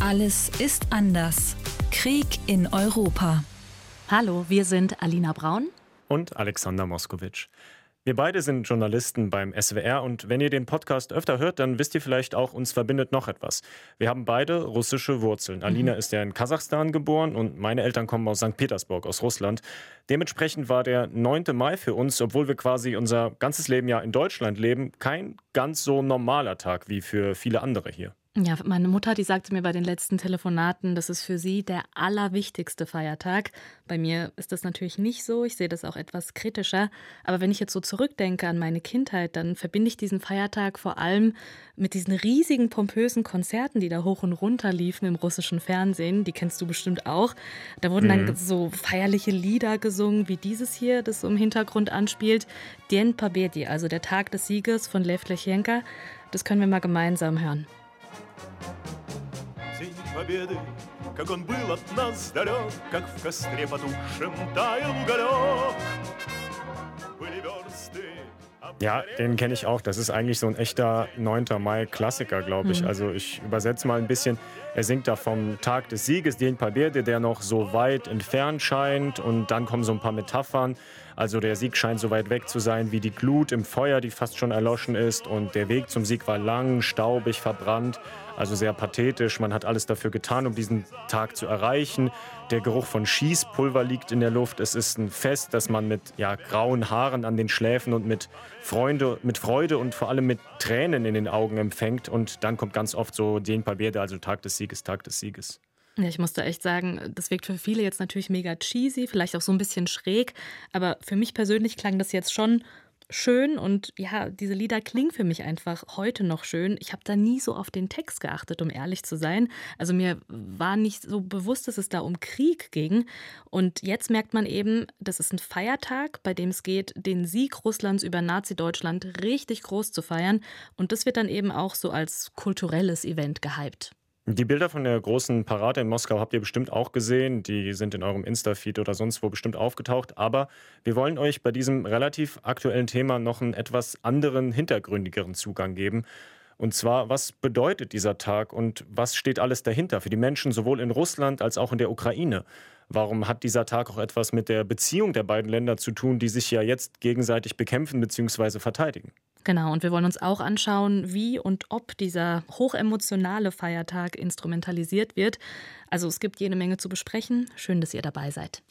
Alles ist anders. Krieg in Europa. Hallo, wir sind Alina Braun und Alexander Moskowitsch. Wir beide sind Journalisten beim SWR und wenn ihr den Podcast öfter hört, dann wisst ihr vielleicht auch, uns verbindet noch etwas. Wir haben beide russische Wurzeln. Alina mhm. ist ja in Kasachstan geboren und meine Eltern kommen aus St. Petersburg, aus Russland. Dementsprechend war der 9. Mai für uns, obwohl wir quasi unser ganzes Leben ja in Deutschland leben, kein ganz so normaler Tag wie für viele andere hier. Ja, meine Mutter, die sagte mir bei den letzten Telefonaten, das ist für sie der allerwichtigste Feiertag. Bei mir ist das natürlich nicht so, ich sehe das auch etwas kritischer. Aber wenn ich jetzt so zurückdenke an meine Kindheit, dann verbinde ich diesen Feiertag vor allem mit diesen riesigen pompösen Konzerten, die da hoch und runter liefen im russischen Fernsehen. Die kennst du bestimmt auch. Da wurden mhm. dann so feierliche Lieder gesungen, wie dieses hier, das so im Hintergrund anspielt. Dien Pabedi, also der Tag des Sieges von Lev Lechenka. Das können wir mal gemeinsam hören День Победы, как он был от нас далек, Как в костре потухшем таял уголек. Были версты Ja, den kenne ich auch. Das ist eigentlich so ein echter 9. Mai-Klassiker, glaube ich. Mhm. Also ich übersetze mal ein bisschen. Er singt da vom Tag des Sieges, den Paberde, der noch so weit entfernt scheint. Und dann kommen so ein paar Metaphern. Also der Sieg scheint so weit weg zu sein wie die Glut im Feuer, die fast schon erloschen ist. Und der Weg zum Sieg war lang, staubig, verbrannt. Also sehr pathetisch. Man hat alles dafür getan, um diesen Tag zu erreichen. Der Geruch von Schießpulver liegt in der Luft. Es ist ein Fest, das man mit ja, grauen Haaren an den Schläfen und mit, Freunde, mit Freude und vor allem mit Tränen in den Augen empfängt. Und dann kommt ganz oft so den Paberde, also Tag des Sieges, Tag des Sieges. Ich musste echt sagen, das wirkt für viele jetzt natürlich mega cheesy, vielleicht auch so ein bisschen schräg, aber für mich persönlich klang das jetzt schon schön und ja, diese Lieder klingen für mich einfach heute noch schön. Ich habe da nie so auf den Text geachtet, um ehrlich zu sein. Also mir war nicht so bewusst, dass es da um Krieg ging. Und jetzt merkt man eben, das ist ein Feiertag, bei dem es geht, den Sieg Russlands über Nazi-Deutschland richtig groß zu feiern. Und das wird dann eben auch so als kulturelles Event gehypt. Die Bilder von der großen Parade in Moskau habt ihr bestimmt auch gesehen. Die sind in eurem Insta-Feed oder sonst wo bestimmt aufgetaucht. Aber wir wollen euch bei diesem relativ aktuellen Thema noch einen etwas anderen, hintergründigeren Zugang geben. Und zwar, was bedeutet dieser Tag und was steht alles dahinter für die Menschen sowohl in Russland als auch in der Ukraine? Warum hat dieser Tag auch etwas mit der Beziehung der beiden Länder zu tun, die sich ja jetzt gegenseitig bekämpfen bzw. verteidigen? Genau, und wir wollen uns auch anschauen, wie und ob dieser hochemotionale Feiertag instrumentalisiert wird. Also es gibt jede Menge zu besprechen. Schön, dass ihr dabei seid.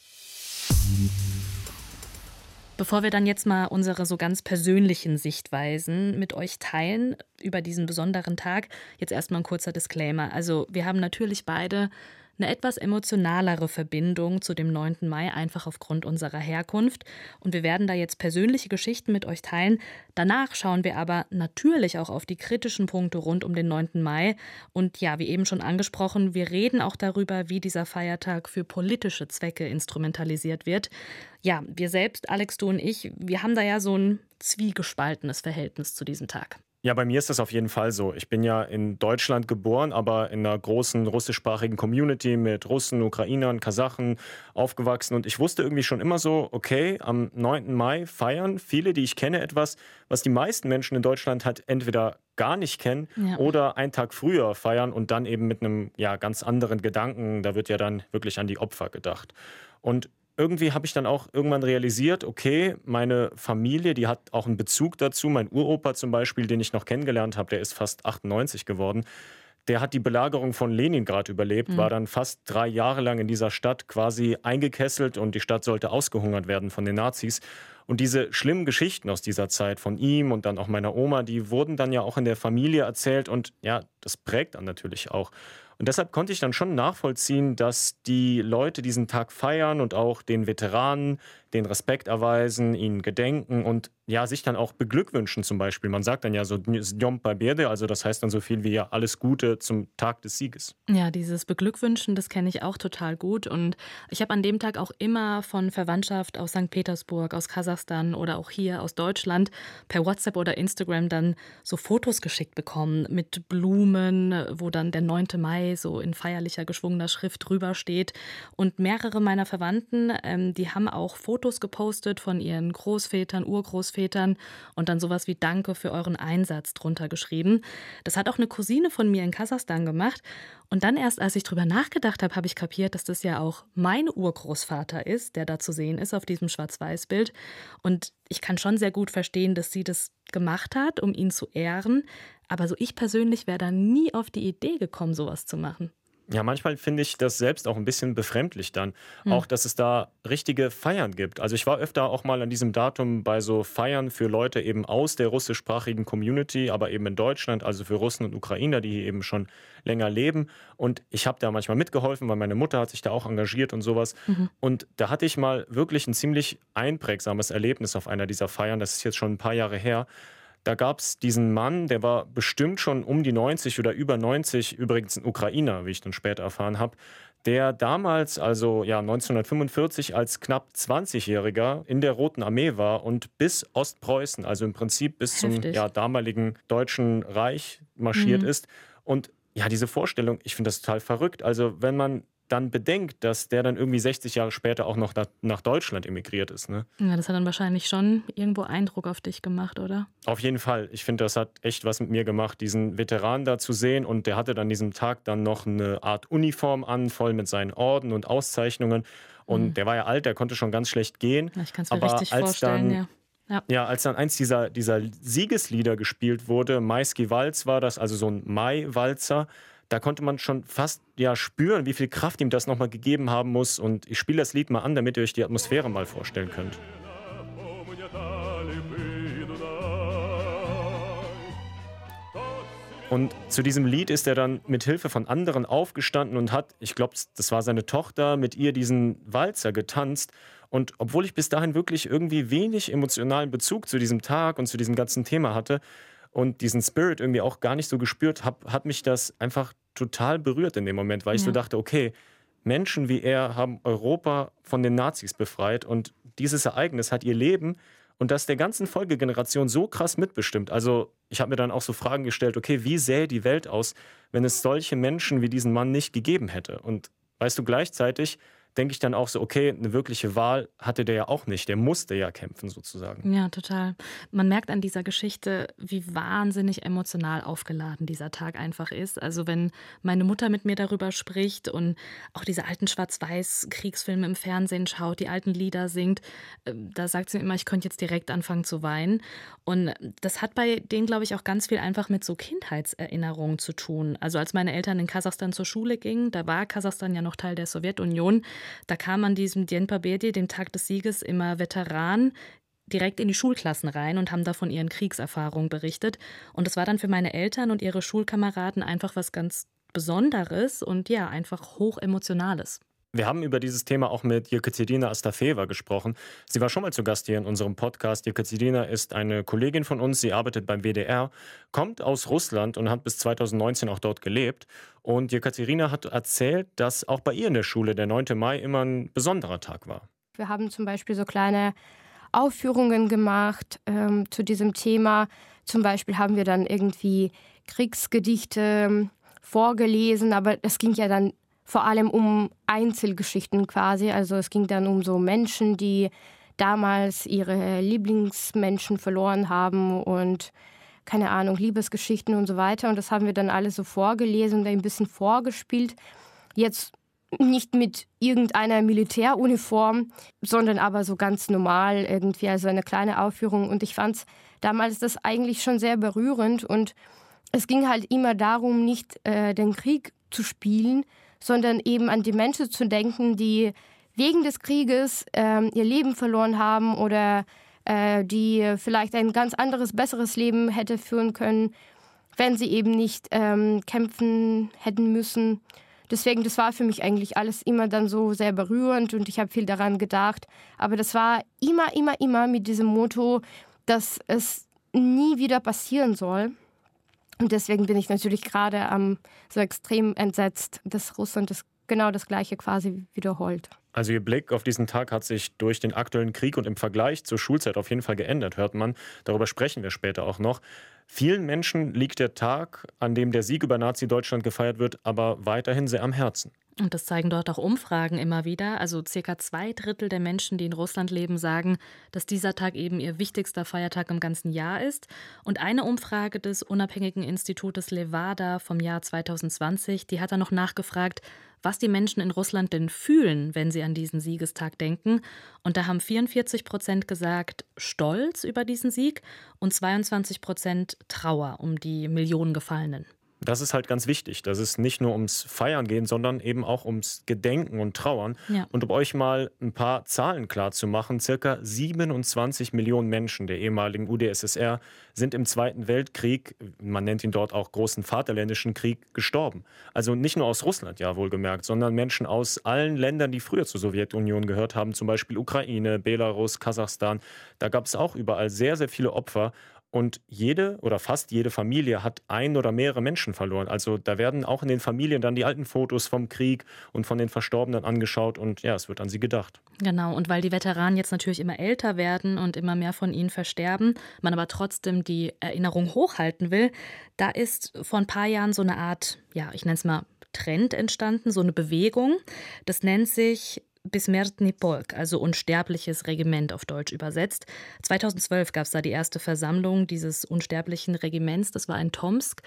Bevor wir dann jetzt mal unsere so ganz persönlichen Sichtweisen mit euch teilen über diesen besonderen Tag, jetzt erstmal ein kurzer Disclaimer. Also wir haben natürlich beide eine etwas emotionalere Verbindung zu dem 9. Mai, einfach aufgrund unserer Herkunft. Und wir werden da jetzt persönliche Geschichten mit euch teilen. Danach schauen wir aber natürlich auch auf die kritischen Punkte rund um den 9. Mai. Und ja, wie eben schon angesprochen, wir reden auch darüber, wie dieser Feiertag für politische Zwecke instrumentalisiert wird. Ja, wir selbst, Alex, du und ich, wir haben da ja so ein zwiegespaltenes Verhältnis zu diesem Tag. Ja, bei mir ist das auf jeden Fall so. Ich bin ja in Deutschland geboren, aber in einer großen russischsprachigen Community mit Russen, Ukrainern, Kasachen aufgewachsen. Und ich wusste irgendwie schon immer so, okay, am 9. Mai feiern viele, die ich kenne, etwas, was die meisten Menschen in Deutschland halt entweder gar nicht kennen ja. oder einen Tag früher feiern und dann eben mit einem ja, ganz anderen Gedanken. Da wird ja dann wirklich an die Opfer gedacht. Und irgendwie habe ich dann auch irgendwann realisiert, okay, meine Familie, die hat auch einen Bezug dazu. Mein Uropa zum Beispiel, den ich noch kennengelernt habe, der ist fast 98 geworden. Der hat die Belagerung von Leningrad überlebt, mhm. war dann fast drei Jahre lang in dieser Stadt quasi eingekesselt und die Stadt sollte ausgehungert werden von den Nazis. Und diese schlimmen Geschichten aus dieser Zeit von ihm und dann auch meiner Oma, die wurden dann ja auch in der Familie erzählt und ja, das prägt dann natürlich auch. Und deshalb konnte ich dann schon nachvollziehen, dass die Leute diesen Tag feiern und auch den Veteranen den Respekt erweisen, ihnen gedenken und ja, sich dann auch beglückwünschen zum Beispiel. Man sagt dann ja so Djom Paberde, also das heißt dann so viel wie ja alles Gute zum Tag des Sieges. Ja, dieses Beglückwünschen, das kenne ich auch total gut und ich habe an dem Tag auch immer von Verwandtschaft aus St. Petersburg, aus Kasachstan oder auch hier aus Deutschland per WhatsApp oder Instagram dann so Fotos geschickt bekommen mit Blumen, wo dann der 9. Mai so in feierlicher geschwungener Schrift drüber steht und mehrere meiner Verwandten, ähm, die haben auch Fotos Fotos gepostet von ihren Großvätern, Urgroßvätern und dann sowas wie Danke für euren Einsatz drunter geschrieben. Das hat auch eine Cousine von mir in Kasachstan gemacht. Und dann erst, als ich drüber nachgedacht habe, habe ich kapiert, dass das ja auch mein Urgroßvater ist, der da zu sehen ist auf diesem Schwarz-Weiß-Bild. Und ich kann schon sehr gut verstehen, dass sie das gemacht hat, um ihn zu ehren. Aber so ich persönlich wäre da nie auf die Idee gekommen, sowas zu machen. Ja, manchmal finde ich das selbst auch ein bisschen befremdlich dann. Hm. Auch, dass es da richtige Feiern gibt. Also ich war öfter auch mal an diesem Datum bei so Feiern für Leute eben aus der russischsprachigen Community, aber eben in Deutschland, also für Russen und Ukrainer, die hier eben schon länger leben. Und ich habe da manchmal mitgeholfen, weil meine Mutter hat sich da auch engagiert und sowas. Mhm. Und da hatte ich mal wirklich ein ziemlich einprägsames Erlebnis auf einer dieser Feiern. Das ist jetzt schon ein paar Jahre her. Da gab es diesen Mann, der war bestimmt schon um die 90 oder über 90, übrigens ein Ukrainer, wie ich dann später erfahren habe, der damals, also ja 1945, als knapp 20-Jähriger in der Roten Armee war und bis Ostpreußen, also im Prinzip bis Heftig. zum ja, damaligen Deutschen Reich marschiert mhm. ist. Und ja, diese Vorstellung, ich finde das total verrückt. Also wenn man dann bedenkt, dass der dann irgendwie 60 Jahre später auch noch nach Deutschland emigriert ist. Ne? Ja, das hat dann wahrscheinlich schon irgendwo Eindruck auf dich gemacht, oder? Auf jeden Fall. Ich finde, das hat echt was mit mir gemacht, diesen Veteran da zu sehen. Und der hatte dann diesem Tag dann noch eine Art Uniform an, voll mit seinen Orden und Auszeichnungen. Und mhm. der war ja alt, der konnte schon ganz schlecht gehen. Ja, ich kann es mir Aber richtig als vorstellen, dann, ja. Ja. ja. als dann eins dieser, dieser Siegeslieder gespielt wurde, Maisky Walz war das, also so ein Mai-Walzer, da konnte man schon fast ja spüren, wie viel Kraft ihm das nochmal gegeben haben muss. Und ich spiele das Lied mal an, damit ihr euch die Atmosphäre mal vorstellen könnt. Und zu diesem Lied ist er dann mit Hilfe von anderen aufgestanden und hat, ich glaube, das war seine Tochter, mit ihr diesen Walzer getanzt. Und obwohl ich bis dahin wirklich irgendwie wenig emotionalen Bezug zu diesem Tag und zu diesem ganzen Thema hatte, und diesen Spirit irgendwie auch gar nicht so gespürt habe, hat mich das einfach total berührt in dem Moment, weil ich ja. so dachte, okay, Menschen wie er haben Europa von den Nazis befreit und dieses Ereignis hat ihr Leben und das der ganzen Folgegeneration so krass mitbestimmt. Also ich habe mir dann auch so Fragen gestellt, okay, wie sähe die Welt aus, wenn es solche Menschen wie diesen Mann nicht gegeben hätte? Und weißt du, gleichzeitig denke ich dann auch so, okay, eine wirkliche Wahl hatte der ja auch nicht. Der musste ja kämpfen sozusagen. Ja, total. Man merkt an dieser Geschichte, wie wahnsinnig emotional aufgeladen dieser Tag einfach ist. Also wenn meine Mutter mit mir darüber spricht und auch diese alten Schwarz-Weiß-Kriegsfilme im Fernsehen schaut, die alten Lieder singt, äh, da sagt sie immer, ich könnte jetzt direkt anfangen zu weinen. Und das hat bei denen, glaube ich, auch ganz viel einfach mit so Kindheitserinnerungen zu tun. Also als meine Eltern in Kasachstan zur Schule gingen, da war Kasachstan ja noch Teil der Sowjetunion, da kam an diesem Dien Pabedi, dem Tag des Sieges, immer Veteranen direkt in die Schulklassen rein und haben da von ihren Kriegserfahrungen berichtet. Und es war dann für meine Eltern und ihre Schulkameraden einfach was ganz Besonderes und ja, einfach hochemotionales. Wir haben über dieses Thema auch mit Jekaterina Astafeva gesprochen. Sie war schon mal zu Gast hier in unserem Podcast. Jekaterina ist eine Kollegin von uns. Sie arbeitet beim WDR, kommt aus Russland und hat bis 2019 auch dort gelebt. Und Jekaterina hat erzählt, dass auch bei ihr in der Schule der 9. Mai immer ein besonderer Tag war. Wir haben zum Beispiel so kleine Aufführungen gemacht ähm, zu diesem Thema. Zum Beispiel haben wir dann irgendwie Kriegsgedichte ähm, vorgelesen, aber das ging ja dann vor allem um Einzelgeschichten quasi. Also es ging dann um so Menschen, die damals ihre Lieblingsmenschen verloren haben und keine Ahnung, Liebesgeschichten und so weiter. Und das haben wir dann alle so vorgelesen und ein bisschen vorgespielt. Jetzt nicht mit irgendeiner Militäruniform, sondern aber so ganz normal irgendwie, also eine kleine Aufführung. Und ich fand damals das eigentlich schon sehr berührend. Und es ging halt immer darum, nicht äh, den Krieg zu spielen, sondern eben an die Menschen zu denken, die wegen des Krieges äh, ihr Leben verloren haben oder äh, die vielleicht ein ganz anderes, besseres Leben hätte führen können, wenn sie eben nicht ähm, kämpfen hätten müssen. Deswegen, das war für mich eigentlich alles immer dann so sehr berührend und ich habe viel daran gedacht. Aber das war immer, immer, immer mit diesem Motto, dass es nie wieder passieren soll. Und deswegen bin ich natürlich gerade ähm, so extrem entsetzt, dass Russland das genau das Gleiche quasi wiederholt. Also Ihr Blick auf diesen Tag hat sich durch den aktuellen Krieg und im Vergleich zur Schulzeit auf jeden Fall geändert, hört man. Darüber sprechen wir später auch noch. Vielen Menschen liegt der Tag, an dem der Sieg über Nazi-Deutschland gefeiert wird, aber weiterhin sehr am Herzen. Und das zeigen dort auch Umfragen immer wieder. Also circa zwei Drittel der Menschen, die in Russland leben, sagen, dass dieser Tag eben ihr wichtigster Feiertag im ganzen Jahr ist. Und eine Umfrage des unabhängigen Institutes Levada vom Jahr 2020, die hat dann noch nachgefragt, was die Menschen in Russland denn fühlen, wenn sie an diesen Siegestag denken. Und da haben 44 Prozent gesagt, Stolz über diesen Sieg und 22 Prozent Trauer um die Millionen Gefallenen. Das ist halt ganz wichtig, dass es nicht nur ums Feiern geht, sondern eben auch ums Gedenken und Trauern. Ja. Und um euch mal ein paar Zahlen klar zu machen, circa 27 Millionen Menschen der ehemaligen UdSSR sind im Zweiten Weltkrieg, man nennt ihn dort auch Großen Vaterländischen Krieg, gestorben. Also nicht nur aus Russland, ja wohlgemerkt, sondern Menschen aus allen Ländern, die früher zur Sowjetunion gehört haben, zum Beispiel Ukraine, Belarus, Kasachstan. Da gab es auch überall sehr, sehr viele Opfer. Und jede oder fast jede Familie hat ein oder mehrere Menschen verloren. Also da werden auch in den Familien dann die alten Fotos vom Krieg und von den Verstorbenen angeschaut und ja, es wird an sie gedacht. Genau, und weil die Veteranen jetzt natürlich immer älter werden und immer mehr von ihnen versterben, man aber trotzdem die Erinnerung hochhalten will, da ist vor ein paar Jahren so eine Art, ja, ich nenne es mal Trend entstanden, so eine Bewegung. Das nennt sich Besmertny Polk, also unsterbliches Regiment auf Deutsch übersetzt. 2012 gab es da die erste Versammlung dieses unsterblichen Regiments, das war in Tomsk.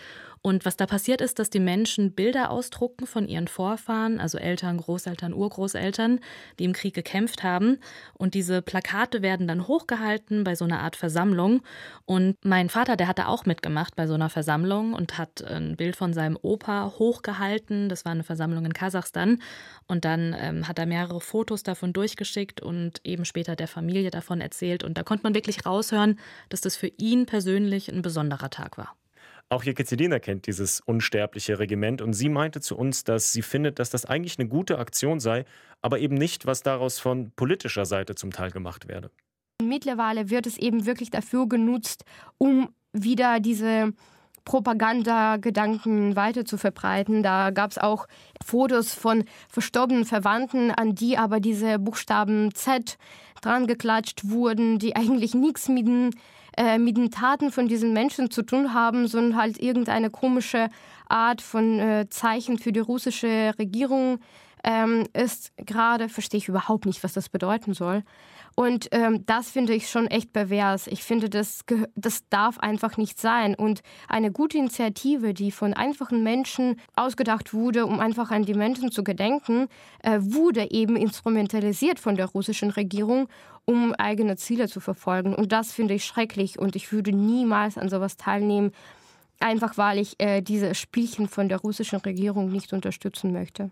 Und was da passiert ist, dass die Menschen Bilder ausdrucken von ihren Vorfahren, also Eltern, Großeltern, Urgroßeltern, die im Krieg gekämpft haben. Und diese Plakate werden dann hochgehalten bei so einer Art Versammlung. Und mein Vater, der hatte auch mitgemacht bei so einer Versammlung und hat ein Bild von seinem Opa hochgehalten. Das war eine Versammlung in Kasachstan. Und dann ähm, hat er mehrere Fotos davon durchgeschickt und eben später der Familie davon erzählt. Und da konnte man wirklich raushören, dass das für ihn persönlich ein besonderer Tag war. Auch Jekaterina kennt dieses unsterbliche Regiment und sie meinte zu uns, dass sie findet, dass das eigentlich eine gute Aktion sei, aber eben nicht, was daraus von politischer Seite zum Teil gemacht werde. Mittlerweile wird es eben wirklich dafür genutzt, um wieder diese Propagandagedanken weiter zu verbreiten. Da gab es auch Fotos von verstorbenen Verwandten, an die aber diese Buchstaben Z dran geklatscht wurden, die eigentlich nichts mit den äh, mit den Taten von diesen Menschen zu tun haben, sondern halt irgendeine komische Art von äh, Zeichen für die russische Regierung ähm, ist gerade, verstehe ich überhaupt nicht, was das bedeuten soll. Und ähm, das finde ich schon echt pervers. Ich finde, das, das darf einfach nicht sein. Und eine gute Initiative, die von einfachen Menschen ausgedacht wurde, um einfach an die Menschen zu gedenken, äh, wurde eben instrumentalisiert von der russischen Regierung, um eigene Ziele zu verfolgen. Und das finde ich schrecklich. Und ich würde niemals an sowas teilnehmen, einfach weil ich äh, diese Spielchen von der russischen Regierung nicht unterstützen möchte.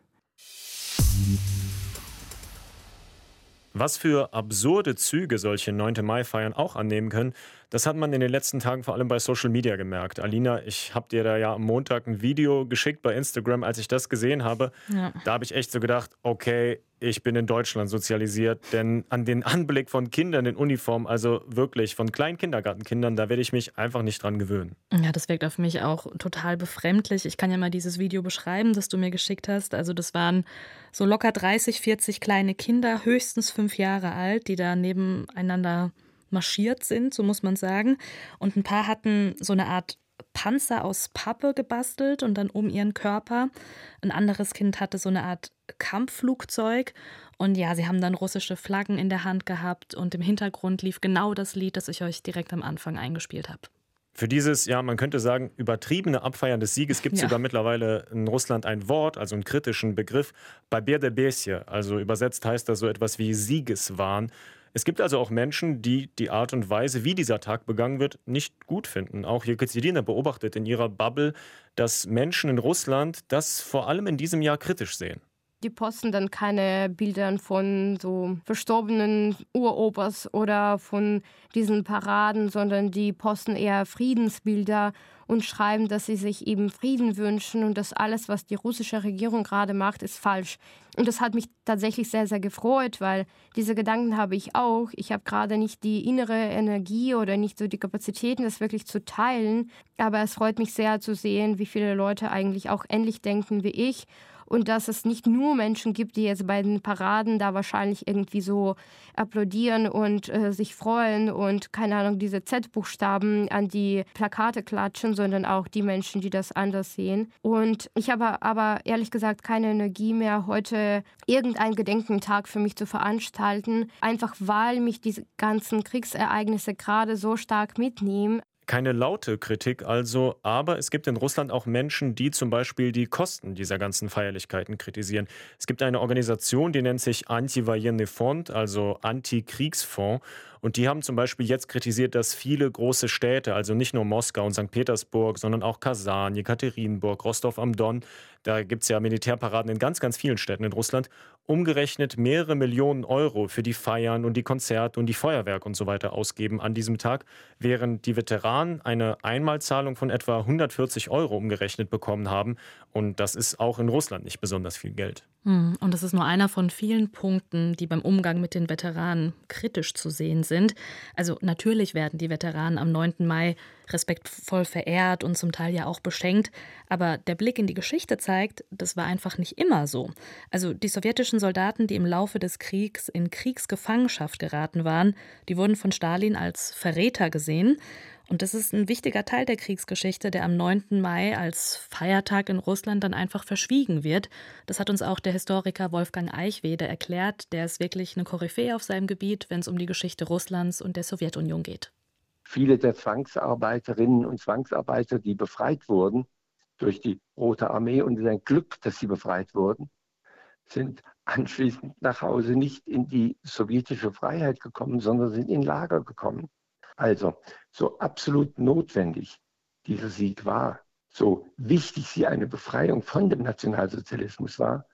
Was für absurde Züge solche 9. Mai-Feiern auch annehmen können, das hat man in den letzten Tagen vor allem bei Social Media gemerkt. Alina, ich habe dir da ja am Montag ein Video geschickt bei Instagram, als ich das gesehen habe. Ja. Da habe ich echt so gedacht, okay, ich bin in Deutschland sozialisiert, denn an den Anblick von Kindern in Uniform, also wirklich von kleinen Kindergartenkindern, da werde ich mich einfach nicht dran gewöhnen. Ja, das wirkt auf mich auch total befremdlich. Ich kann ja mal dieses Video beschreiben, das du mir geschickt hast. Also das waren so locker 30, 40 kleine Kinder, höchstens fünf Jahre alt, die da nebeneinander marschiert sind, so muss man sagen. Und ein paar hatten so eine Art Panzer aus Pappe gebastelt und dann um ihren Körper. Ein anderes Kind hatte so eine Art Kampfflugzeug. Und ja, sie haben dann russische Flaggen in der Hand gehabt und im Hintergrund lief genau das Lied, das ich euch direkt am Anfang eingespielt habe. Für dieses, ja, man könnte sagen, übertriebene Abfeiern des Sieges gibt es ja. sogar mittlerweile in Russland ein Wort, also einen kritischen Begriff, Babede Besje. Also übersetzt heißt das so etwas wie Siegeswahn. Es gibt also auch Menschen, die die Art und Weise, wie dieser Tag begangen wird, nicht gut finden. Auch Jekaterina beobachtet in ihrer Bubble, dass Menschen in Russland das vor allem in diesem Jahr kritisch sehen. Die posten dann keine Bilder von so verstorbenen Uropas oder von diesen Paraden, sondern die posten eher Friedensbilder und schreiben, dass sie sich eben Frieden wünschen und dass alles, was die russische Regierung gerade macht, ist falsch. Und das hat mich tatsächlich sehr, sehr gefreut, weil diese Gedanken habe ich auch. Ich habe gerade nicht die innere Energie oder nicht so die Kapazitäten, das wirklich zu teilen. Aber es freut mich sehr zu sehen, wie viele Leute eigentlich auch ähnlich denken wie ich und dass es nicht nur Menschen gibt, die jetzt bei den Paraden da wahrscheinlich irgendwie so applaudieren und äh, sich freuen und keine Ahnung, diese Z-Buchstaben an die Plakate klatschen, sondern auch die Menschen, die das anders sehen. Und ich habe aber ehrlich gesagt keine Energie mehr, heute irgendeinen Gedenkentag für mich zu veranstalten, einfach weil mich diese ganzen Kriegsereignisse gerade so stark mitnehmen keine laute Kritik also, aber es gibt in Russland auch Menschen, die zum Beispiel die Kosten dieser ganzen Feierlichkeiten kritisieren. Es gibt eine Organisation, die nennt sich Anti-Voyenne Fond, also Anti-Kriegsfonds. Und die haben zum Beispiel jetzt kritisiert, dass viele große Städte, also nicht nur Moskau und St. Petersburg, sondern auch Kasan, Jekaterinburg, Rostov am Don, da gibt es ja Militärparaden in ganz, ganz vielen Städten in Russland, umgerechnet mehrere Millionen Euro für die Feiern und die Konzerte und die Feuerwerk und so weiter ausgeben an diesem Tag, während die Veteranen eine Einmalzahlung von etwa 140 Euro umgerechnet bekommen haben. Und das ist auch in Russland nicht besonders viel Geld. Hm, und das ist nur einer von vielen Punkten, die beim Umgang mit den Veteranen kritisch zu sehen sind. Also natürlich werden die Veteranen am 9. Mai respektvoll verehrt und zum Teil ja auch beschenkt, aber der Blick in die Geschichte zeigt, das war einfach nicht immer so. Also die sowjetischen Soldaten, die im Laufe des Kriegs in Kriegsgefangenschaft geraten waren, die wurden von Stalin als Verräter gesehen und das ist ein wichtiger Teil der Kriegsgeschichte, der am 9. Mai als Feiertag in Russland dann einfach verschwiegen wird. Das hat uns auch der Historiker Wolfgang Eichwede erklärt. Der ist wirklich eine Koryphäe auf seinem Gebiet, wenn es um die Geschichte Russlands und der Sowjetunion geht. Viele der Zwangsarbeiterinnen und Zwangsarbeiter, die befreit wurden durch die Rote Armee und ein Glück, dass sie befreit wurden, sind anschließend nach Hause nicht in die sowjetische Freiheit gekommen, sondern sind in Lager gekommen. Also, so absolut notwendig dieser Sieg war, so wichtig sie eine Befreiung von dem Nationalsozialismus war,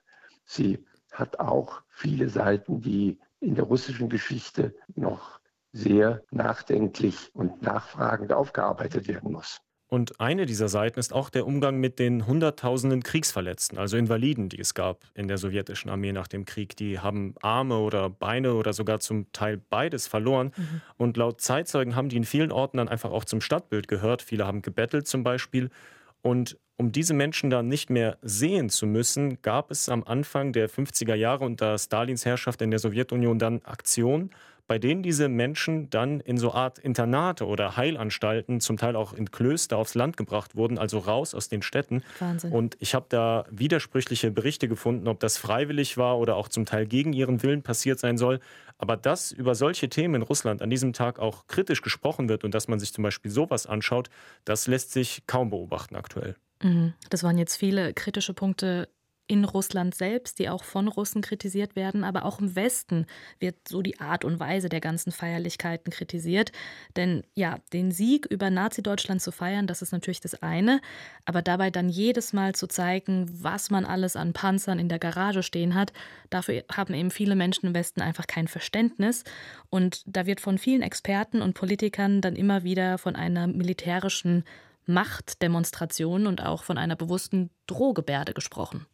sie hat auch viele Seiten, die in der russischen Geschichte noch sehr nachdenklich und nachfragend aufgearbeitet werden muss. Und eine dieser Seiten ist auch der Umgang mit den Hunderttausenden Kriegsverletzten, also Invaliden, die es gab in der sowjetischen Armee nach dem Krieg. Die haben Arme oder Beine oder sogar zum Teil beides verloren. Mhm. Und laut Zeitzeugen haben die in vielen Orten dann einfach auch zum Stadtbild gehört. Viele haben gebettelt zum Beispiel. Und um diese Menschen dann nicht mehr sehen zu müssen, gab es am Anfang der 50er Jahre unter Stalins Herrschaft in der Sowjetunion dann Aktionen, bei denen diese Menschen dann in so Art Internate oder Heilanstalten, zum Teil auch in Klöster aufs Land gebracht wurden, also raus aus den Städten. Wahnsinn. Und ich habe da widersprüchliche Berichte gefunden, ob das freiwillig war oder auch zum Teil gegen ihren Willen passiert sein soll. Aber dass über solche Themen in Russland an diesem Tag auch kritisch gesprochen wird und dass man sich zum Beispiel sowas anschaut, das lässt sich kaum beobachten aktuell. Mhm. Das waren jetzt viele kritische Punkte in Russland selbst, die auch von Russen kritisiert werden, aber auch im Westen wird so die Art und Weise der ganzen Feierlichkeiten kritisiert. Denn ja, den Sieg über Nazi-Deutschland zu feiern, das ist natürlich das eine, aber dabei dann jedes Mal zu zeigen, was man alles an Panzern in der Garage stehen hat, dafür haben eben viele Menschen im Westen einfach kein Verständnis. Und da wird von vielen Experten und Politikern dann immer wieder von einer militärischen Machtdemonstration und auch von einer bewussten Drohgebärde gesprochen.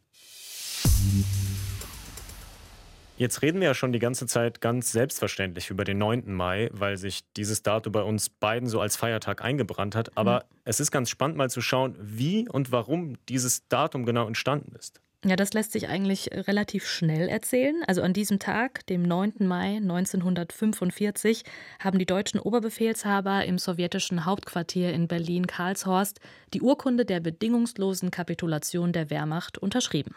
Jetzt reden wir ja schon die ganze Zeit ganz selbstverständlich über den 9. Mai, weil sich dieses Datum bei uns beiden so als Feiertag eingebrannt hat. Aber mhm. es ist ganz spannend mal zu schauen, wie und warum dieses Datum genau entstanden ist. Ja, das lässt sich eigentlich relativ schnell erzählen. Also an diesem Tag, dem 9. Mai 1945, haben die deutschen Oberbefehlshaber im sowjetischen Hauptquartier in Berlin-Karlshorst die Urkunde der bedingungslosen Kapitulation der Wehrmacht unterschrieben.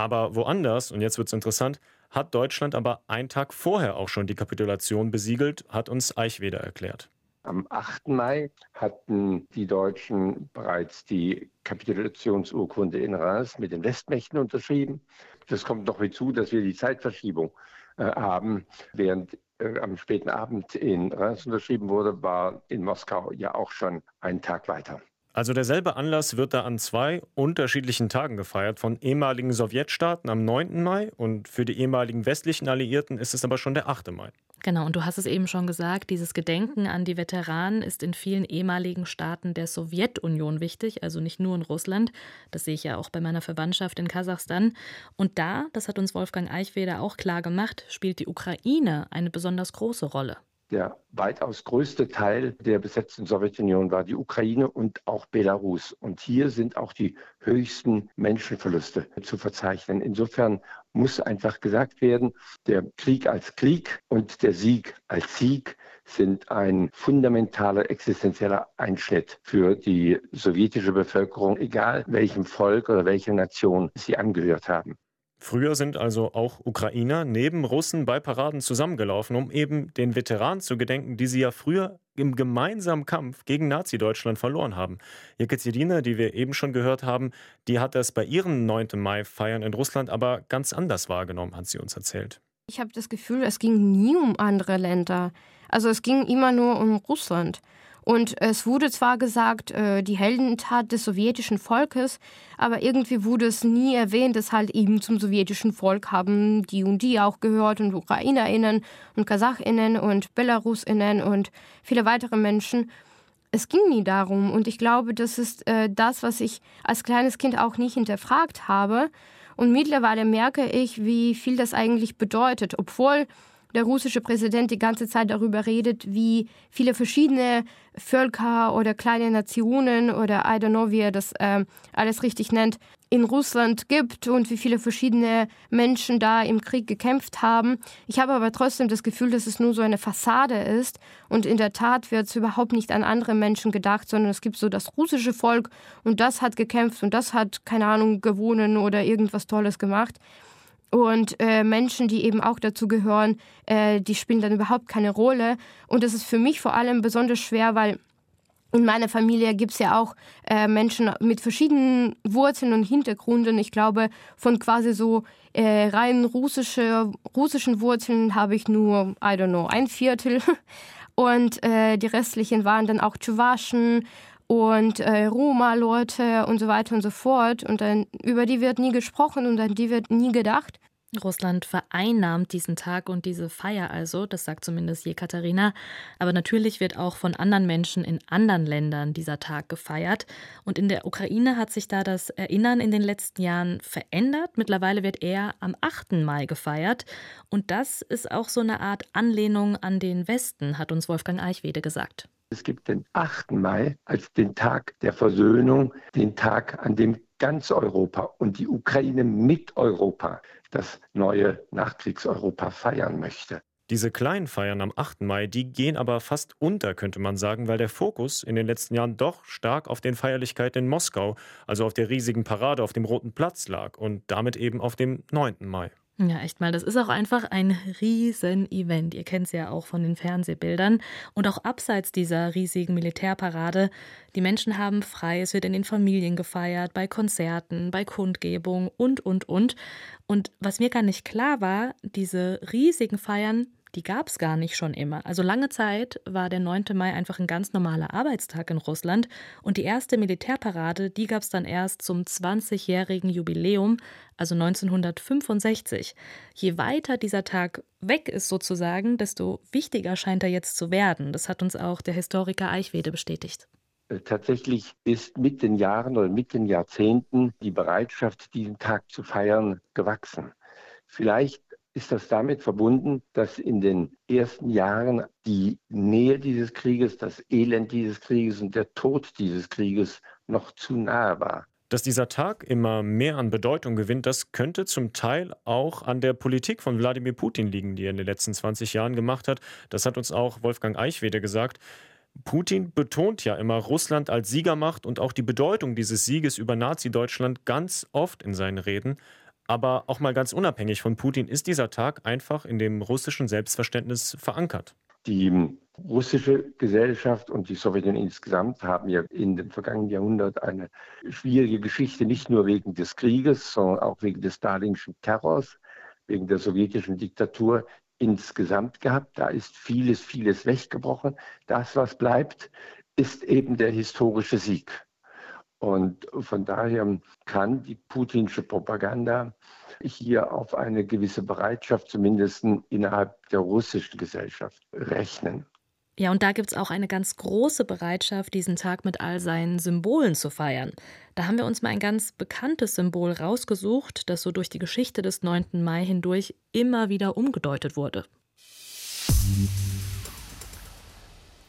Aber woanders, und jetzt wird es interessant, hat Deutschland aber einen Tag vorher auch schon die Kapitulation besiegelt, hat uns Eichweder erklärt. Am 8. Mai hatten die Deutschen bereits die Kapitulationsurkunde in Reims mit den Westmächten unterschrieben. Das kommt noch hinzu, dass wir die Zeitverschiebung äh, haben. Während äh, am späten Abend in Reims unterschrieben wurde, war in Moskau ja auch schon einen Tag weiter. Also derselbe Anlass wird da an zwei unterschiedlichen Tagen gefeiert, von ehemaligen Sowjetstaaten am 9. Mai und für die ehemaligen westlichen Alliierten ist es aber schon der 8. Mai. Genau, und du hast es eben schon gesagt, dieses Gedenken an die Veteranen ist in vielen ehemaligen Staaten der Sowjetunion wichtig, also nicht nur in Russland. Das sehe ich ja auch bei meiner Verwandtschaft in Kasachstan. Und da, das hat uns Wolfgang Eichweder auch klar gemacht, spielt die Ukraine eine besonders große Rolle. Der weitaus größte Teil der besetzten Sowjetunion war die Ukraine und auch Belarus. Und hier sind auch die höchsten Menschenverluste zu verzeichnen. Insofern muss einfach gesagt werden, der Krieg als Krieg und der Sieg als Sieg sind ein fundamentaler existenzieller Einschnitt für die sowjetische Bevölkerung, egal welchem Volk oder welcher Nation sie angehört haben. Früher sind also auch Ukrainer neben Russen bei Paraden zusammengelaufen, um eben den Veteranen zu gedenken, die sie ja früher im gemeinsamen Kampf gegen Nazi-Deutschland verloren haben. Jekaterina, die wir eben schon gehört haben, die hat das bei ihren 9. Mai-Feiern in Russland aber ganz anders wahrgenommen, hat sie uns erzählt. Ich habe das Gefühl, es ging nie um andere Länder. Also es ging immer nur um Russland. Und es wurde zwar gesagt, äh, die Heldentat des sowjetischen Volkes, aber irgendwie wurde es nie erwähnt, dass halt eben zum sowjetischen Volk haben die und die auch gehört und UkrainerInnen und KasachInnen und BelarusInnen und viele weitere Menschen. Es ging nie darum und ich glaube, das ist äh, das, was ich als kleines Kind auch nicht hinterfragt habe. Und mittlerweile merke ich, wie viel das eigentlich bedeutet, obwohl der russische Präsident die ganze Zeit darüber redet, wie viele verschiedene Völker oder kleine Nationen oder I don't know, wie er das äh, alles richtig nennt, in Russland gibt und wie viele verschiedene Menschen da im Krieg gekämpft haben. Ich habe aber trotzdem das Gefühl, dass es nur so eine Fassade ist und in der Tat wird es überhaupt nicht an andere Menschen gedacht, sondern es gibt so das russische Volk und das hat gekämpft und das hat, keine Ahnung, gewonnen oder irgendwas Tolles gemacht. Und äh, Menschen, die eben auch dazu gehören, äh, die spielen dann überhaupt keine Rolle. Und das ist für mich vor allem besonders schwer, weil in meiner Familie gibt es ja auch äh, Menschen mit verschiedenen Wurzeln und Hintergründen. Ich glaube, von quasi so äh, rein russische, russischen Wurzeln habe ich nur, I don't know, ein Viertel. Und äh, die restlichen waren dann auch Tschuwaschen und äh, Roma-Leute und so weiter und so fort. Und dann über die wird nie gesprochen und an die wird nie gedacht. Russland vereinnahmt diesen Tag und diese Feier also, das sagt zumindest Jekaterina. Aber natürlich wird auch von anderen Menschen in anderen Ländern dieser Tag gefeiert. Und in der Ukraine hat sich da das Erinnern in den letzten Jahren verändert. Mittlerweile wird er am 8. Mai gefeiert. Und das ist auch so eine Art Anlehnung an den Westen, hat uns Wolfgang Eichwede gesagt. Es gibt den 8. Mai als den Tag der Versöhnung, den Tag, an dem ganz Europa und die Ukraine mit Europa das neue Nachkriegseuropa feiern möchte. Diese kleinen Feiern am 8. Mai, die gehen aber fast unter, könnte man sagen, weil der Fokus in den letzten Jahren doch stark auf den Feierlichkeiten in Moskau, also auf der riesigen Parade auf dem Roten Platz lag und damit eben auf dem 9. Mai. Ja, echt mal. Das ist auch einfach ein Riesen-Event. Ihr kennt es ja auch von den Fernsehbildern. Und auch abseits dieser riesigen Militärparade. Die Menschen haben frei. Es wird in den Familien gefeiert, bei Konzerten, bei Kundgebung und, und, und. Und was mir gar nicht klar war, diese riesigen Feiern, die gab es gar nicht schon immer. Also lange Zeit war der 9. Mai einfach ein ganz normaler Arbeitstag in Russland und die erste Militärparade, die gab es dann erst zum 20-jährigen Jubiläum, also 1965. Je weiter dieser Tag weg ist sozusagen, desto wichtiger scheint er jetzt zu werden. Das hat uns auch der Historiker Eichwede bestätigt. Äh, tatsächlich ist mit den Jahren oder mit den Jahrzehnten die Bereitschaft, diesen Tag zu feiern, gewachsen. Vielleicht ist das damit verbunden, dass in den ersten Jahren die Nähe dieses Krieges, das Elend dieses Krieges und der Tod dieses Krieges noch zu nahe war. Dass dieser Tag immer mehr an Bedeutung gewinnt, das könnte zum Teil auch an der Politik von Wladimir Putin liegen, die er in den letzten 20 Jahren gemacht hat. Das hat uns auch Wolfgang Eichwede gesagt. Putin betont ja immer Russland als Siegermacht und auch die Bedeutung dieses Sieges über Nazi-Deutschland ganz oft in seinen Reden. Aber auch mal ganz unabhängig von Putin ist dieser Tag einfach in dem russischen Selbstverständnis verankert. Die russische Gesellschaft und die Sowjetunion insgesamt haben ja in dem vergangenen Jahrhundert eine schwierige Geschichte, nicht nur wegen des Krieges, sondern auch wegen des stalinischen Terrors, wegen der sowjetischen Diktatur insgesamt gehabt. Da ist vieles, vieles weggebrochen. Das, was bleibt, ist eben der historische Sieg. Und von daher kann die putinsche Propaganda hier auf eine gewisse Bereitschaft, zumindest innerhalb der russischen Gesellschaft, rechnen. Ja, und da gibt es auch eine ganz große Bereitschaft, diesen Tag mit all seinen Symbolen zu feiern. Da haben wir uns mal ein ganz bekanntes Symbol rausgesucht, das so durch die Geschichte des 9. Mai hindurch immer wieder umgedeutet wurde.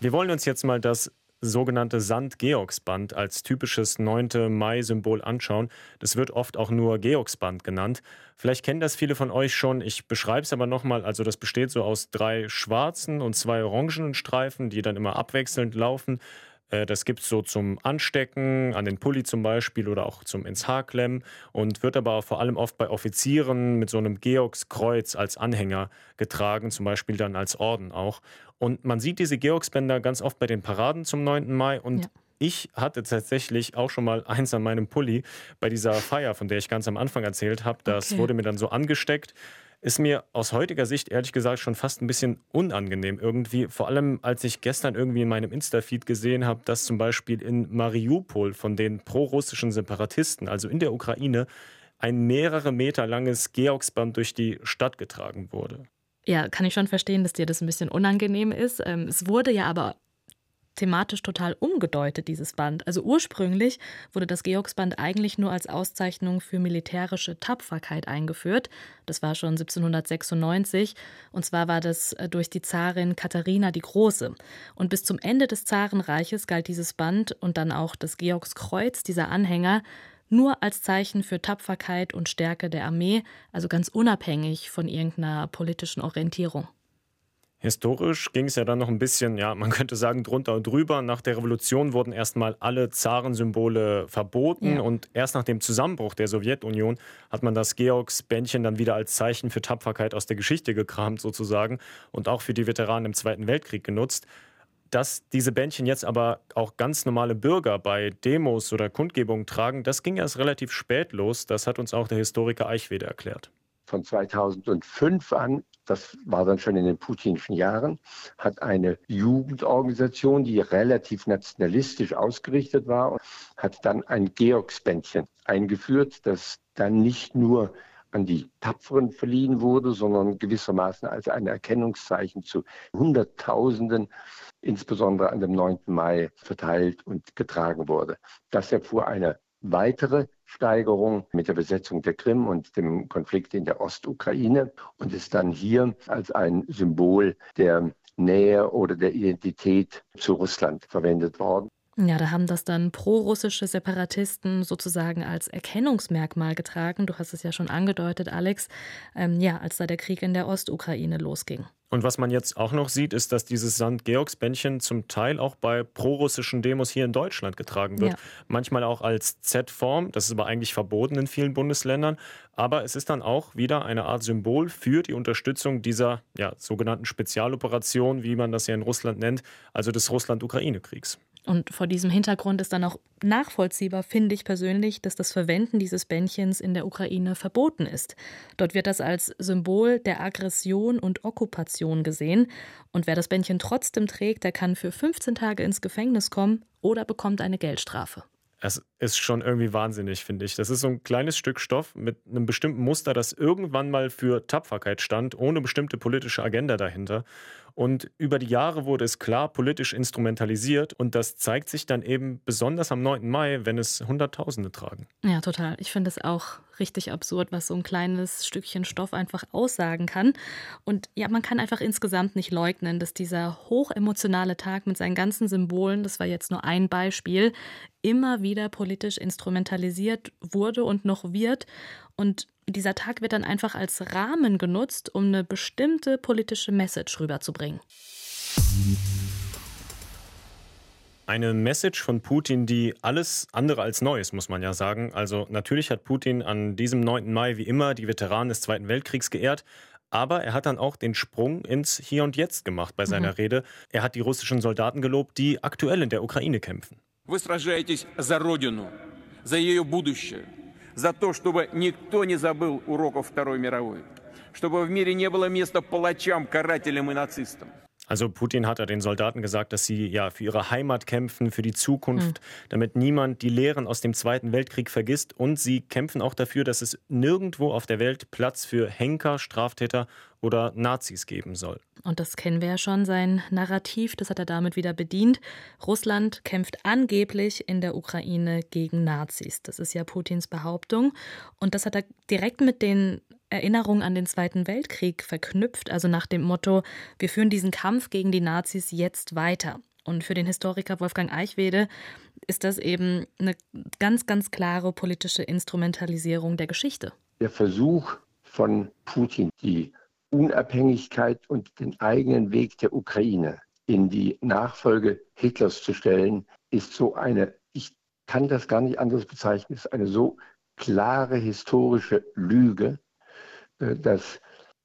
Wir wollen uns jetzt mal das sogenannte Sand-Georgsband als typisches 9. Mai-Symbol anschauen. Das wird oft auch nur Georgsband genannt. Vielleicht kennen das viele von euch schon. Ich beschreibe es aber nochmal. Also das besteht so aus drei schwarzen und zwei orangenen Streifen, die dann immer abwechselnd laufen. Äh, das gibt es so zum Anstecken, an den Pulli zum Beispiel oder auch zum ins Haar klemmen und wird aber vor allem oft bei Offizieren mit so einem Georgskreuz als Anhänger getragen, zum Beispiel dann als Orden auch. Und man sieht diese Georgsbänder ganz oft bei den Paraden zum 9. Mai und ja. Ich hatte tatsächlich auch schon mal eins an meinem Pulli bei dieser Feier, von der ich ganz am Anfang erzählt habe. Das okay. wurde mir dann so angesteckt ist mir aus heutiger Sicht ehrlich gesagt schon fast ein bisschen unangenehm irgendwie. Vor allem, als ich gestern irgendwie in meinem Insta-Feed gesehen habe, dass zum Beispiel in Mariupol von den prorussischen Separatisten, also in der Ukraine, ein mehrere Meter langes Georgsband durch die Stadt getragen wurde. Ja, kann ich schon verstehen, dass dir das ein bisschen unangenehm ist. Ähm, es wurde ja aber thematisch total umgedeutet, dieses Band. Also ursprünglich wurde das Georgsband eigentlich nur als Auszeichnung für militärische Tapferkeit eingeführt. Das war schon 1796. Und zwar war das äh, durch die Zarin Katharina die Große. Und bis zum Ende des Zarenreiches galt dieses Band und dann auch das Georgskreuz, dieser Anhänger, nur als Zeichen für Tapferkeit und Stärke der Armee, also ganz unabhängig von irgendeiner politischen Orientierung. Historisch ging es ja dann noch ein bisschen, ja, man könnte sagen, drunter und drüber. Nach der Revolution wurden erstmal alle Zarensymbole verboten ja. und erst nach dem Zusammenbruch der Sowjetunion hat man das Georgsbändchen dann wieder als Zeichen für Tapferkeit aus der Geschichte gekramt sozusagen und auch für die Veteranen im Zweiten Weltkrieg genutzt. Dass diese Bändchen jetzt aber auch ganz normale Bürger bei Demos oder Kundgebungen tragen, das ging erst relativ spät los. Das hat uns auch der Historiker Eichwede erklärt. Von 2005 an das war dann schon in den putinschen Jahren, hat eine Jugendorganisation, die relativ nationalistisch ausgerichtet war, hat dann ein Georgsbändchen eingeführt, das dann nicht nur an die Tapferen verliehen wurde, sondern gewissermaßen als ein Erkennungszeichen zu Hunderttausenden, insbesondere an dem 9. Mai, verteilt und getragen wurde. Das erfuhr eine weitere Steigerung mit der Besetzung der Krim und dem Konflikt in der Ostukraine und ist dann hier als ein Symbol der Nähe oder der Identität zu Russland verwendet worden. Ja, da haben das dann prorussische Separatisten sozusagen als Erkennungsmerkmal getragen. Du hast es ja schon angedeutet, Alex, ähm, ja, als da der Krieg in der Ostukraine losging. Und was man jetzt auch noch sieht, ist, dass dieses St. zum Teil auch bei prorussischen Demos hier in Deutschland getragen wird. Ja. Manchmal auch als Z-Form, das ist aber eigentlich verboten in vielen Bundesländern. Aber es ist dann auch wieder eine Art Symbol für die Unterstützung dieser ja, sogenannten Spezialoperation, wie man das ja in Russland nennt, also des Russland-Ukraine-Kriegs. Und vor diesem Hintergrund ist dann auch nachvollziehbar, finde ich persönlich, dass das Verwenden dieses Bändchens in der Ukraine verboten ist. Dort wird das als Symbol der Aggression und Okkupation gesehen. Und wer das Bändchen trotzdem trägt, der kann für 15 Tage ins Gefängnis kommen oder bekommt eine Geldstrafe. Es ist schon irgendwie wahnsinnig, finde ich. Das ist so ein kleines Stück Stoff mit einem bestimmten Muster, das irgendwann mal für Tapferkeit stand, ohne bestimmte politische Agenda dahinter. Und über die Jahre wurde es klar politisch instrumentalisiert und das zeigt sich dann eben besonders am 9. Mai, wenn es Hunderttausende tragen. Ja, total. Ich finde es auch richtig absurd, was so ein kleines Stückchen Stoff einfach aussagen kann. Und ja, man kann einfach insgesamt nicht leugnen, dass dieser hochemotionale Tag mit seinen ganzen Symbolen, das war jetzt nur ein Beispiel, immer wieder politisch instrumentalisiert wurde und noch wird. Und dieser Tag wird dann einfach als Rahmen genutzt, um eine bestimmte politische Message rüberzubringen. Eine Message von Putin, die alles andere als neu ist, muss man ja sagen. Also natürlich hat Putin an diesem 9. Mai wie immer die Veteranen des Zweiten Weltkriegs geehrt. Aber er hat dann auch den Sprung ins Hier und Jetzt gemacht bei seiner mhm. Rede. Er hat die russischen Soldaten gelobt, die aktuell in der Ukraine kämpfen. Вы сражаетесь за Родину, за ее будущее за то, чтобы никто не забыл уроков Второй мировой, чтобы в мире не было места палачам, карателям и нацистам. Also Putin hat ja den Soldaten gesagt, dass sie ja für ihre Heimat kämpfen, für die Zukunft, mhm. damit niemand die Lehren aus dem Zweiten Weltkrieg vergisst. Und sie kämpfen auch dafür, dass es nirgendwo auf der Welt Platz für Henker, Straftäter oder Nazis geben soll. Und das kennen wir ja schon, sein Narrativ, das hat er damit wieder bedient. Russland kämpft angeblich in der Ukraine gegen Nazis. Das ist ja Putins Behauptung. Und das hat er direkt mit den Erinnerung an den Zweiten Weltkrieg verknüpft, also nach dem Motto, wir führen diesen Kampf gegen die Nazis jetzt weiter. Und für den Historiker Wolfgang Eichwede ist das eben eine ganz, ganz klare politische Instrumentalisierung der Geschichte. Der Versuch von Putin, die Unabhängigkeit und den eigenen Weg der Ukraine in die Nachfolge Hitlers zu stellen, ist so eine, ich kann das gar nicht anders bezeichnen, ist eine so klare historische Lüge, dass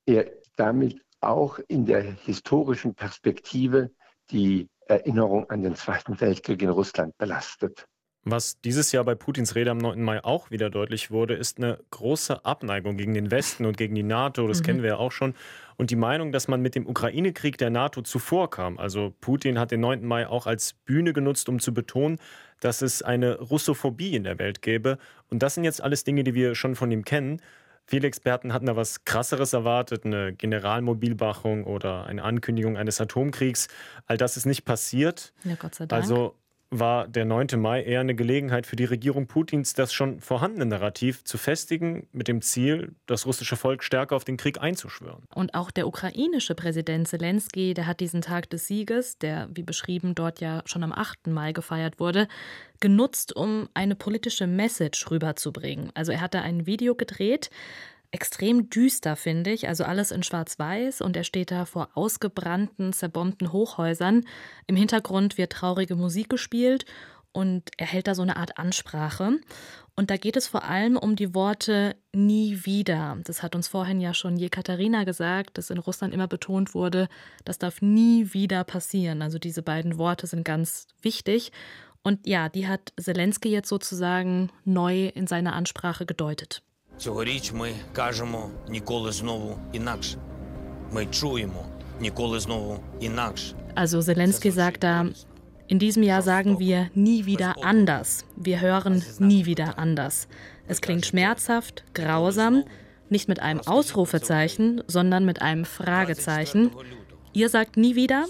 er damit auch in der historischen Perspektive die Erinnerung an den Zweiten Weltkrieg in Russland belastet. Was dieses Jahr bei Putins Rede am 9. Mai auch wieder deutlich wurde, ist eine große Abneigung gegen den Westen und gegen die NATO. Das mhm. kennen wir ja auch schon. Und die Meinung, dass man mit dem Ukraine-Krieg der NATO zuvorkam. Also Putin hat den 9. Mai auch als Bühne genutzt, um zu betonen, dass es eine Russophobie in der Welt gäbe. Und das sind jetzt alles Dinge, die wir schon von ihm kennen. Viele Experten hatten da was Krasseres erwartet, eine Generalmobilmachung oder eine Ankündigung eines Atomkriegs. All das ist nicht passiert. Ja, Gott sei Dank. Also war der 9. Mai eher eine Gelegenheit für die Regierung Putins, das schon vorhandene Narrativ zu festigen, mit dem Ziel, das russische Volk stärker auf den Krieg einzuschwören. Und auch der ukrainische Präsident Zelensky, der hat diesen Tag des Sieges, der wie beschrieben dort ja schon am 8. Mai gefeiert wurde, genutzt, um eine politische Message rüberzubringen. Also er hat da ein Video gedreht, extrem düster, finde ich. Also alles in Schwarz-Weiß und er steht da vor ausgebrannten, zerbombten Hochhäusern. Im Hintergrund wird traurige Musik gespielt und er hält da so eine Art Ansprache. Und da geht es vor allem um die Worte nie wieder. Das hat uns vorhin ja schon Jekaterina gesagt, dass in Russland immer betont wurde, das darf nie wieder passieren. Also diese beiden Worte sind ganz wichtig. Und ja, die hat Zelensky jetzt sozusagen neu in seiner Ansprache gedeutet. Цьогоріч ми кажемо ніколи знову інакше. Ми чуємо ніколи знову інакше. Also Zelensky sagt da, in diesem Jahr sagen wir nie wieder anders. Wir hören nie wieder anders. Es klingt schmerzhaft, grausam, nicht mit einem Ausrufezeichen, sondern mit einem Fragezeichen. Ihr sagt nie wieder,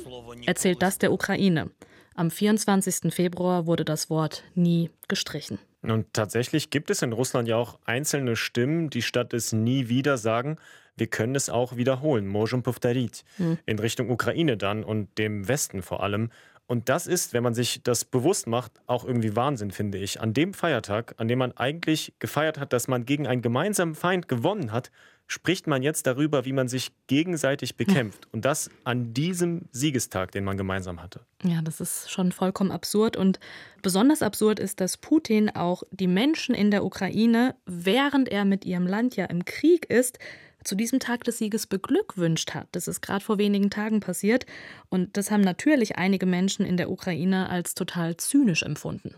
erzählt das der Ukraine. Am 24. Februar wurde das Wort nie gestrichen. Und tatsächlich gibt es in Russland ja auch einzelne Stimmen, die statt es nie wieder sagen, wir können es auch wiederholen, Можем повторить, hm. in Richtung Ukraine dann und dem Westen vor allem. Und das ist, wenn man sich das bewusst macht, auch irgendwie Wahnsinn, finde ich. An dem Feiertag, an dem man eigentlich gefeiert hat, dass man gegen einen gemeinsamen Feind gewonnen hat, spricht man jetzt darüber, wie man sich gegenseitig bekämpft. Und das an diesem Siegestag, den man gemeinsam hatte. Ja, das ist schon vollkommen absurd. Und besonders absurd ist, dass Putin auch die Menschen in der Ukraine, während er mit ihrem Land ja im Krieg ist, zu diesem Tag des Sieges beglückwünscht hat. Das ist gerade vor wenigen Tagen passiert. Und das haben natürlich einige Menschen in der Ukraine als total zynisch empfunden.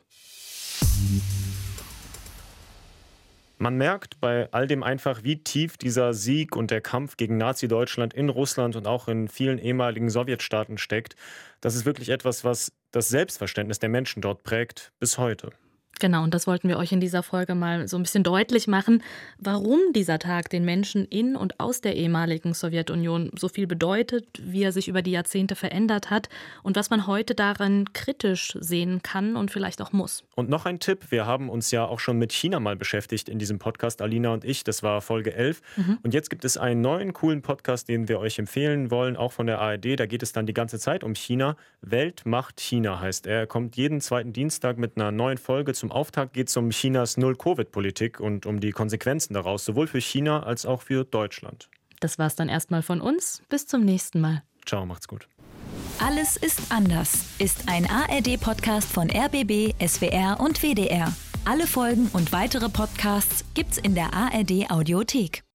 Man merkt bei all dem einfach, wie tief dieser Sieg und der Kampf gegen Nazi-Deutschland in Russland und auch in vielen ehemaligen Sowjetstaaten steckt. Das ist wirklich etwas, was das Selbstverständnis der Menschen dort prägt bis heute. Genau, und das wollten wir euch in dieser Folge mal so ein bisschen deutlich machen, warum dieser Tag den Menschen in und aus der ehemaligen Sowjetunion so viel bedeutet, wie er sich über die Jahrzehnte verändert hat und was man heute daran kritisch sehen kann und vielleicht auch muss. Und noch ein Tipp, wir haben uns ja auch schon mit China mal beschäftigt in diesem Podcast, Alina und ich, das war Folge 11. Mhm. Und jetzt gibt es einen neuen coolen Podcast, den wir euch empfehlen wollen, auch von der ARD, da geht es dann die ganze Zeit um China. Welt macht China heißt er. Er kommt jeden zweiten Dienstag mit einer neuen Folge zum Auftakt geht es um Chinas Null-Covid-Politik und um die Konsequenzen daraus, sowohl für China als auch für Deutschland. Das war's dann erstmal von uns. Bis zum nächsten Mal. Ciao, macht's gut. Alles ist anders ist ein ARD-Podcast von RBB, SWR und WDR. Alle Folgen und weitere Podcasts gibt's in der ARD-Audiothek.